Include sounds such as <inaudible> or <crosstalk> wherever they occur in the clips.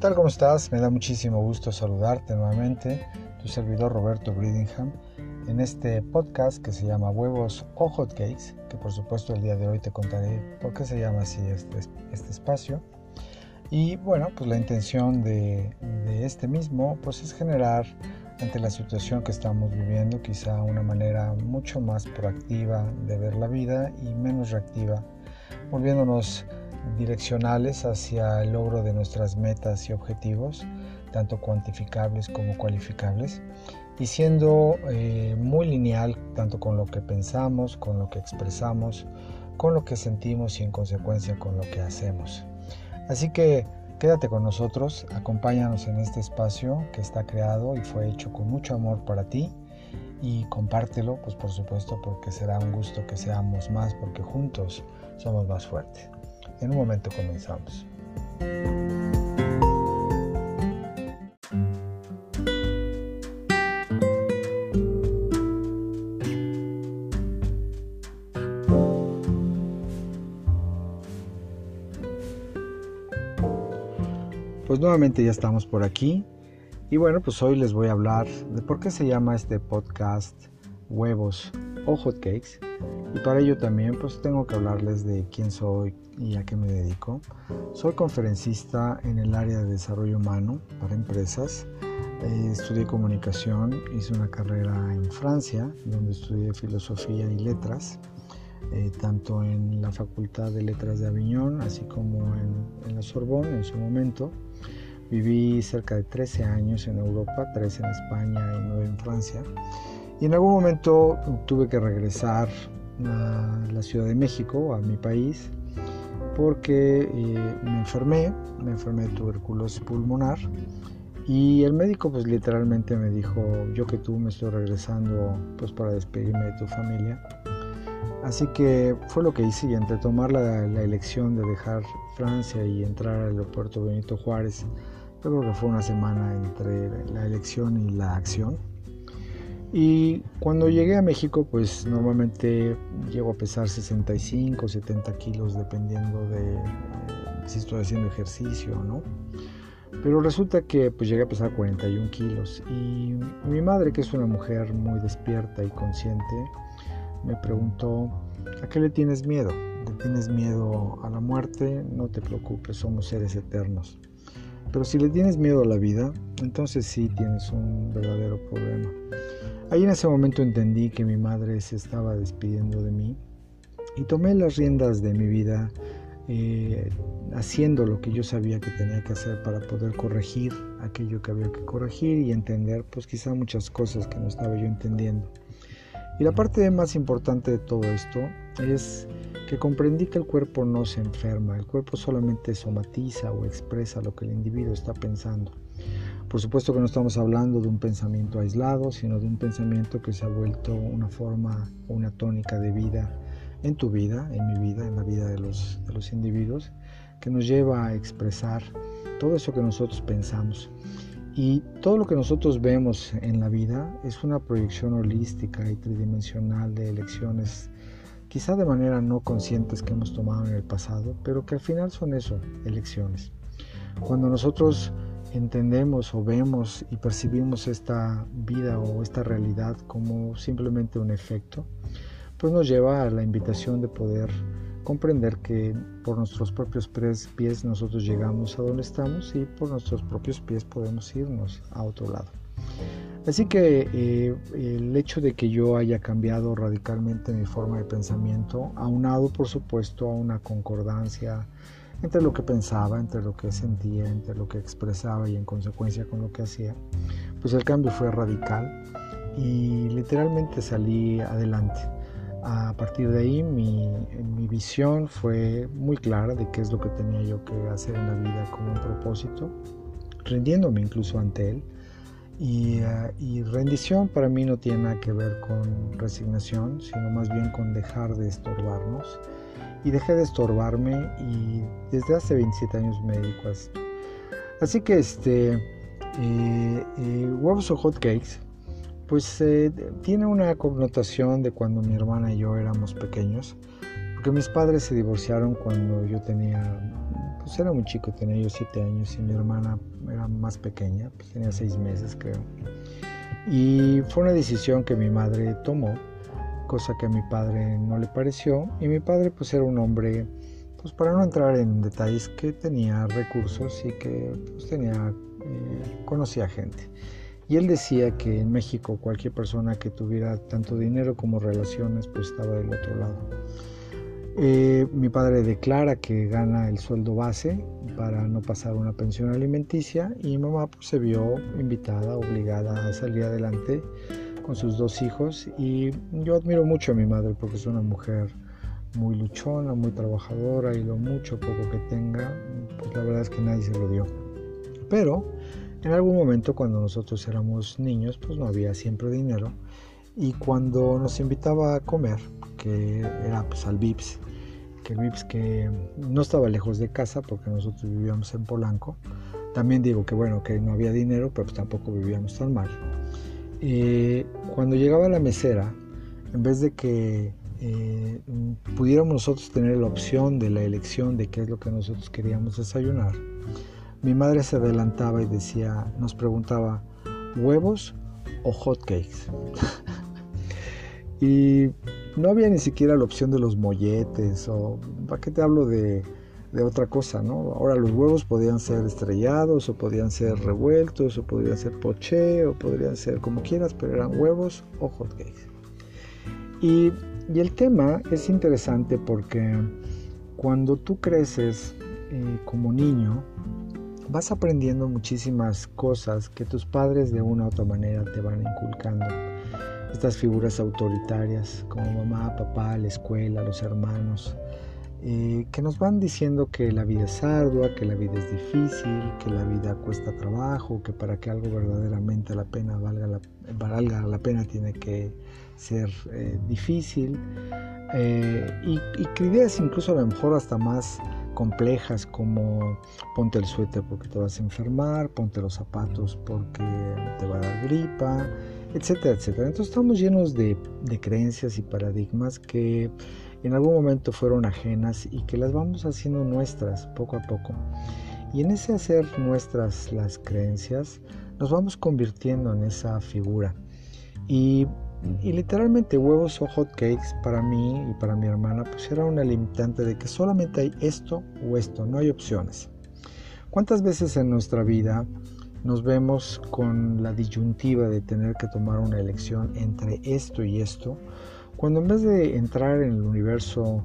tal? ¿Cómo estás? Me da muchísimo gusto saludarte nuevamente, tu servidor Roberto Breedingham, en este podcast que se llama Huevos o Hotcakes, que por supuesto el día de hoy te contaré por qué se llama así este, este espacio. Y bueno, pues la intención de, de este mismo pues es generar ante la situación que estamos viviendo quizá una manera mucho más proactiva de ver la vida y menos reactiva, volviéndonos direccionales hacia el logro de nuestras metas y objetivos, tanto cuantificables como cualificables, y siendo eh, muy lineal tanto con lo que pensamos, con lo que expresamos, con lo que sentimos y en consecuencia con lo que hacemos. Así que quédate con nosotros, acompáñanos en este espacio que está creado y fue hecho con mucho amor para ti y compártelo, pues por supuesto, porque será un gusto que seamos más, porque juntos somos más fuertes. En un momento comenzamos. Pues nuevamente ya estamos por aquí y bueno, pues hoy les voy a hablar de por qué se llama este podcast huevos o hotcakes y para ello también pues tengo que hablarles de quién soy y a qué me dedico. Soy conferencista en el área de desarrollo humano para empresas. Eh, estudié comunicación, hice una carrera en Francia donde estudié filosofía y letras, eh, tanto en la Facultad de Letras de Aviñón así como en, en la Sorbonne en su momento. Viví cerca de 13 años en Europa, 13 en España y 9 en Francia. Y en algún momento tuve que regresar a la Ciudad de México, a mi país, porque eh, me enfermé, me enfermé de tuberculosis pulmonar y el médico pues literalmente me dijo, yo que tú me estoy regresando pues para despedirme de tu familia. Así que fue lo que hice y entre tomar la, elección de dejar Francia y entrar al aeropuerto Benito Juárez, yo creo que fue una semana entre la elección y la acción y cuando llegué a México, pues normalmente llego a pesar 65, 70 kilos, dependiendo de eh, si estoy haciendo ejercicio o no. Pero resulta que pues llegué a pesar 41 kilos. Y mi madre, que es una mujer muy despierta y consciente, me preguntó, ¿a qué le tienes miedo? ¿Le tienes miedo a la muerte? No te preocupes, somos seres eternos. Pero si le tienes miedo a la vida, entonces sí tienes un verdadero problema. Ahí en ese momento entendí que mi madre se estaba despidiendo de mí y tomé las riendas de mi vida eh, haciendo lo que yo sabía que tenía que hacer para poder corregir aquello que había que corregir y entender pues quizá muchas cosas que no estaba yo entendiendo. Y la parte más importante de todo esto es que comprendí que el cuerpo no se enferma, el cuerpo solamente somatiza o expresa lo que el individuo está pensando. Por supuesto que no estamos hablando de un pensamiento aislado, sino de un pensamiento que se ha vuelto una forma, una tónica de vida en tu vida, en mi vida, en la vida de los, de los individuos, que nos lleva a expresar todo eso que nosotros pensamos. Y todo lo que nosotros vemos en la vida es una proyección holística y tridimensional de elecciones, quizá de manera no conscientes que hemos tomado en el pasado, pero que al final son eso, elecciones. Cuando nosotros entendemos o vemos y percibimos esta vida o esta realidad como simplemente un efecto, pues nos lleva a la invitación de poder comprender que por nuestros propios pies nosotros llegamos a donde estamos y por nuestros propios pies podemos irnos a otro lado. Así que eh, el hecho de que yo haya cambiado radicalmente mi forma de pensamiento, aunado por supuesto a una concordancia entre lo que pensaba, entre lo que sentía, entre lo que expresaba y en consecuencia con lo que hacía, pues el cambio fue radical y literalmente salí adelante. A partir de ahí mi, mi visión fue muy clara de qué es lo que tenía yo que hacer en la vida como un propósito, rindiéndome incluso ante él. Y, eh, y, rendición para mí no tiene nada que ver con resignación, sino más bien con dejar de estorbarnos y dejé de estorbarme y desde hace 27 años me dedico a esto. Así que este, eh, eh, huevos o hot cakes, pues eh, tiene una connotación de cuando mi hermana y yo éramos pequeños, porque mis padres se divorciaron cuando yo tenía pues era muy chico, tenía yo siete años y mi hermana era más pequeña, pues tenía seis meses creo. Y fue una decisión que mi madre tomó, cosa que a mi padre no le pareció. Y mi padre pues era un hombre, pues para no entrar en detalles, que tenía recursos y que pues tenía, eh, conocía gente. Y él decía que en México cualquier persona que tuviera tanto dinero como relaciones pues estaba del otro lado. Eh, mi padre declara que gana el sueldo base para no pasar una pensión alimenticia y mi mamá pues, se vio invitada, obligada a salir adelante con sus dos hijos y yo admiro mucho a mi madre porque es una mujer muy luchona, muy trabajadora y lo mucho poco que tenga, pues la verdad es que nadie se lo dio. Pero en algún momento cuando nosotros éramos niños pues no había siempre dinero y cuando nos invitaba a comer, que era pues al Vips, que el Vips que no estaba lejos de casa porque nosotros vivíamos en Polanco, también digo que bueno, que no había dinero, pero pues tampoco vivíamos tan mal. Eh, cuando llegaba la mesera, en vez de que eh, pudiéramos nosotros tener la opción de la elección de qué es lo que nosotros queríamos desayunar, mi madre se adelantaba y decía, nos preguntaba, ¿huevos o hot cakes? <laughs> y no había ni siquiera la opción de los molletes o ¿para qué te hablo de, otra cosa, no? Ahora los huevos podían ser estrellados o podían ser revueltos o podrían ser poché o podrían ser como quieras, pero eran huevos o hotcakes. Y, y el tema es interesante porque cuando tú creces eh, como niño, vas aprendiendo muchísimas cosas que tus padres de una u otra manera te van inculcando. Estas figuras autoritarias como mamá, papá, la escuela, los hermanos, eh, que nos van diciendo que la vida es ardua, que la vida es difícil, que la vida cuesta trabajo, que para que algo verdaderamente la pena valga la, valga la pena tiene que ser eh, difícil. Eh, y, y que ideas incluso a lo mejor hasta más complejas como ponte el suéter porque te vas a enfermar, ponte los zapatos porque te va a dar gripa, etcétera, etcétera. Entonces estamos llenos de, creencias y paradigmas que en algún momento fueron ajenas y que las vamos haciendo nuestras poco a poco. Y en ese hacer nuestras las creencias, nos vamos convirtiendo en esa figura. Y, y, literalmente huevos o hot cakes para mí y para mi hermana, pues era una limitante de que solamente hay esto o esto, no hay opciones. ¿Cuántas veces en nuestra vida nos vemos con la disyuntiva de tener que tomar una elección entre esto y esto, cuando en vez de entrar en el universo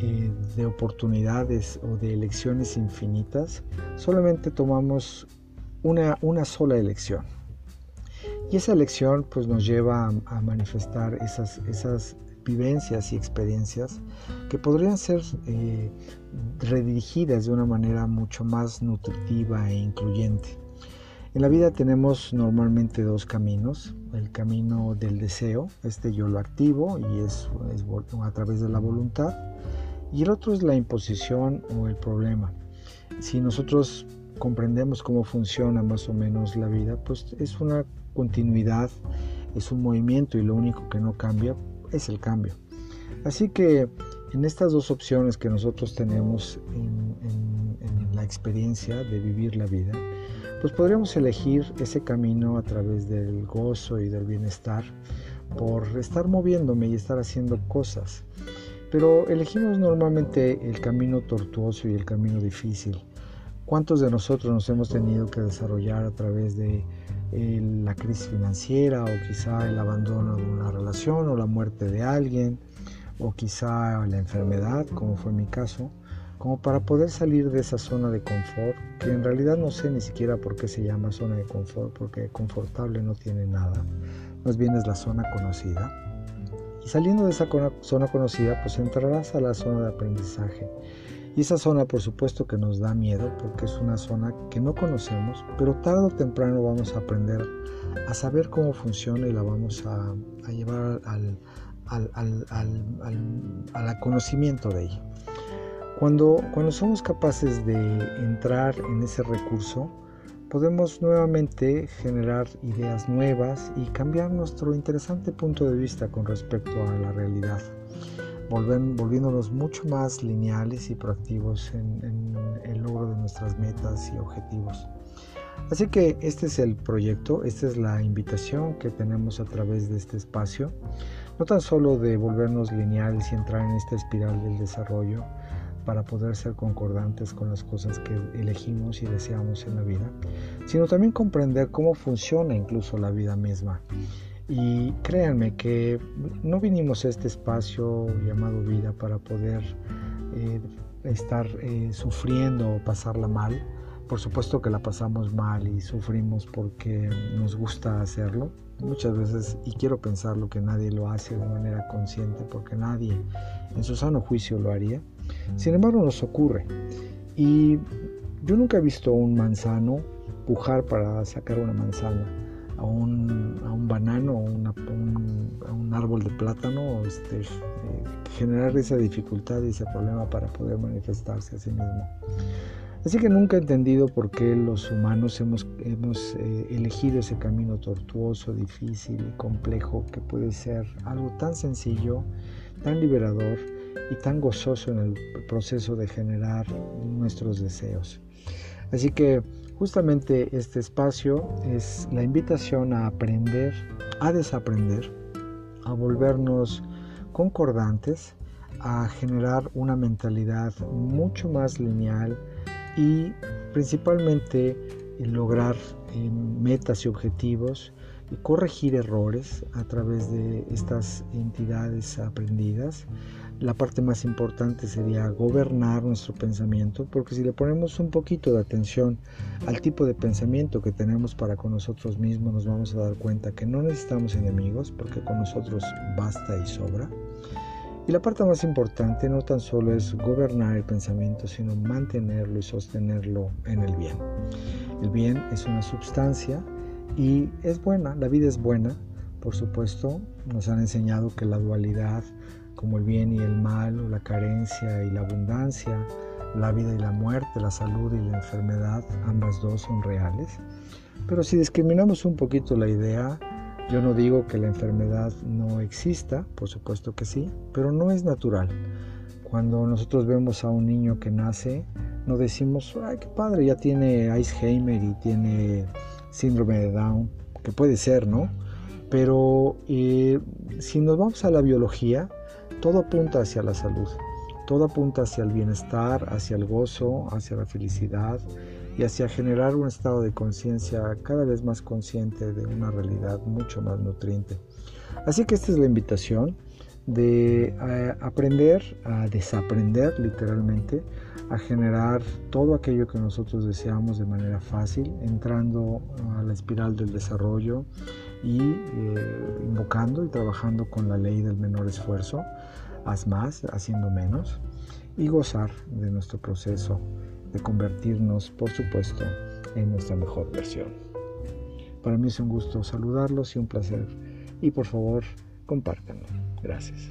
eh, de oportunidades o de elecciones infinitas, solamente tomamos una, una sola elección. Y esa elección pues nos lleva a, manifestar esas, esas vivencias y experiencias que podrían ser eh, redirigidas de una manera mucho más nutritiva e incluyente. En la vida tenemos normalmente dos caminos. El camino del deseo, este yo lo activo y es, a través de la voluntad. Y el otro es la imposición o el problema. Si nosotros comprendemos cómo funciona más o menos la vida, pues es una continuidad, es un movimiento y lo único que no cambia es el cambio. Así que en estas dos opciones que nosotros tenemos en la experiencia de vivir la vida, pues podríamos elegir ese camino a través del gozo y del bienestar por estar moviéndome y estar haciendo cosas. Pero elegimos normalmente el camino tortuoso y el camino difícil. ¿Cuántos de nosotros nos hemos tenido que desarrollar a través de eh, la crisis financiera o quizá el abandono de una relación o la muerte de alguien o quizá la enfermedad, como fue mi caso? como para poder salir de esa zona de confort, que en realidad no sé ni siquiera por qué se llama zona de confort, porque confortable no tiene nada, más bien es la zona conocida. Y saliendo de esa zona conocida, pues entrarás a la zona de aprendizaje. Y esa zona, por supuesto, que nos da miedo, porque es una zona que no conocemos, pero tarde o temprano vamos a aprender a saber cómo funciona y la vamos a, llevar al, al conocimiento de ella. Cuando, cuando somos capaces de entrar en ese recurso, podemos nuevamente generar ideas nuevas y cambiar nuestro interesante punto de vista con respecto a la realidad. Volviéndonos mucho más lineales y proactivos en el logro de nuestras metas y objetivos. Así que este es el proyecto, esta es la invitación que tenemos a través de este espacio, no tan solo de volvernos lineales y entrar en esta espiral del desarrollo para poder ser concordantes con las cosas que elegimos y deseamos en la vida, sino también comprender cómo funciona incluso la vida misma. Y créanme que no vinimos a este espacio llamado vida para poder eh, estar eh, sufriendo o pasarla mal, por supuesto que la pasamos mal y sufrimos porque nos gusta hacerlo. Muchas veces, y quiero pensarlo, que nadie lo hace de manera consciente porque nadie en su sano juicio lo haría. Sin embargo, nos ocurre. Y yo nunca he visto un manzano pujar para sacar una manzana, a un, a un banano, a, un, a un, árbol de plátano, este, eh, generar esa dificultad y ese problema para poder manifestarse a sí mismo. Así que nunca he entendido por qué los humanos hemos, hemos eh, elegido ese camino tortuoso, difícil y complejo que puede ser algo tan sencillo, tan liberador y tan gozoso en el proceso de generar nuestros deseos. Así que justamente este espacio es la invitación a aprender, a desaprender, a volvernos concordantes, a generar una mentalidad mucho más lineal, y principalmente lograr eh, metas y objetivos y corregir errores a través de estas entidades aprendidas. La parte más importante sería gobernar nuestro pensamiento, porque si le ponemos un poquito de atención al tipo de pensamiento que tenemos para con nosotros mismos, nos vamos a dar cuenta que no necesitamos enemigos, porque con nosotros basta y sobra. Y la parte más importante no tan solo es gobernar el pensamiento, sino mantenerlo y sostenerlo en el bien. El bien es una sustancia y es buena, la vida es buena, por supuesto, nos han enseñado que la dualidad, como el bien y el mal, o la carencia y la abundancia, la vida y la muerte, la salud y la enfermedad, ambas dos son reales. Pero si discriminamos un poquito la idea, yo no digo que la enfermedad no exista, por supuesto que sí, pero no es natural. Cuando nosotros vemos a un niño que nace, no decimos, ay, qué padre, ya tiene Alzheimer y tiene síndrome de Down, que puede ser, ¿no? Pero eh, si nos vamos a la biología, todo apunta hacia la salud, todo apunta hacia el bienestar, hacia el gozo, hacia la felicidad, y hacia generar un estado de conciencia cada vez más consciente de una realidad mucho más nutriente. Así que esta es la invitación de eh, aprender a desaprender literalmente, a generar todo aquello que nosotros deseamos de manera fácil, entrando a la espiral del desarrollo y eh, invocando y trabajando con la ley del menor esfuerzo, haz más, haciendo menos, y gozar de nuestro proceso de convertirnos, por supuesto, en nuestra mejor versión. Para mí es un gusto saludarlos y un placer. Y por favor, compártanlo. Gracias.